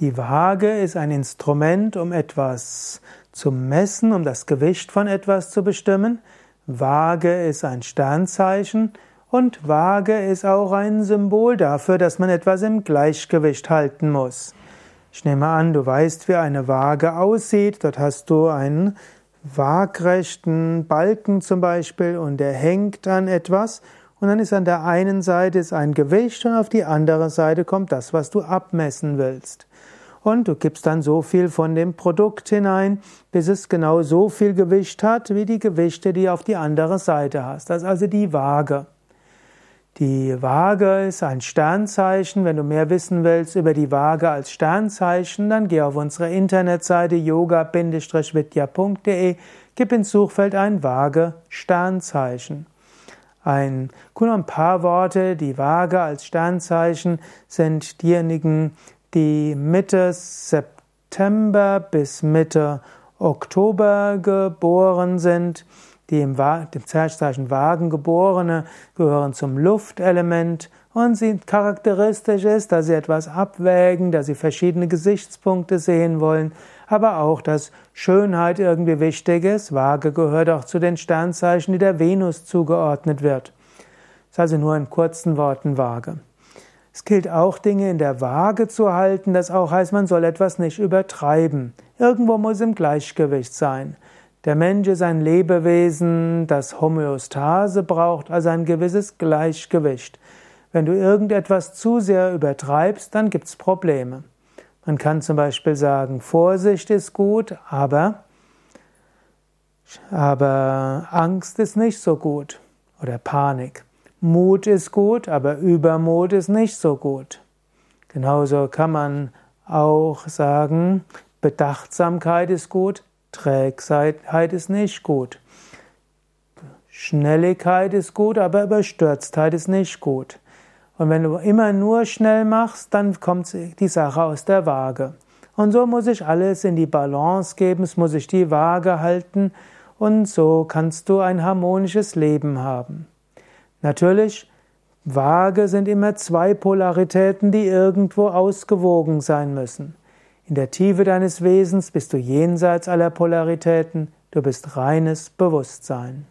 Die Waage ist ein Instrument, um etwas zu messen, um das Gewicht von etwas zu bestimmen. Waage ist ein Sternzeichen und Waage ist auch ein Symbol dafür, dass man etwas im Gleichgewicht halten muss. Ich nehme an, du weißt, wie eine Waage aussieht. Dort hast du einen waagrechten Balken zum Beispiel und der hängt an etwas. Und dann ist an der einen Seite ist ein Gewicht und auf die andere Seite kommt das, was du abmessen willst und du gibst dann so viel von dem Produkt hinein, bis es genau so viel Gewicht hat, wie die Gewichte, die auf die andere Seite hast. Das ist also die Waage. Die Waage ist ein Sternzeichen. Wenn du mehr wissen willst über die Waage als Sternzeichen, dann geh auf unsere Internetseite yoga-vidya.de, gib ins Suchfeld ein Waage Sternzeichen. Ein, nur ein paar Worte. Die Waage als Sternzeichen sind diejenigen, die Mitte September bis Mitte Oktober geboren sind. Die im, Zeichen Wagen geborene gehören zum Luftelement und sie charakteristisch ist, dass sie etwas abwägen, dass sie verschiedene Gesichtspunkte sehen wollen, aber auch, dass Schönheit irgendwie wichtig ist. Waage gehört auch zu den Sternzeichen, die der Venus zugeordnet wird. Das ist also nur in kurzen Worten Waage. Es gilt auch, Dinge in der Waage zu halten. Das auch heißt, man soll etwas nicht übertreiben. Irgendwo muss im Gleichgewicht sein. Der Mensch ist ein Lebewesen, das Homöostase braucht, also ein gewisses Gleichgewicht. Wenn du irgendetwas zu sehr übertreibst, dann gibt's Probleme. Man kann zum Beispiel sagen, Vorsicht ist gut, aber, aber Angst ist nicht so gut oder Panik. Mut ist gut, aber Übermut ist nicht so gut. Genauso kann man auch sagen, Bedachtsamkeit ist gut, Trägheit ist nicht gut. Schnelligkeit ist gut, aber Überstürztheit ist nicht gut. Und wenn du immer nur schnell machst, dann kommt die Sache aus der Waage. Und so muss ich alles in die Balance geben, es muss sich die Waage halten und so kannst du ein harmonisches Leben haben. Natürlich, Waage sind immer zwei Polaritäten, die irgendwo ausgewogen sein müssen. In der Tiefe deines Wesens bist du jenseits aller Polaritäten, du bist reines Bewusstsein.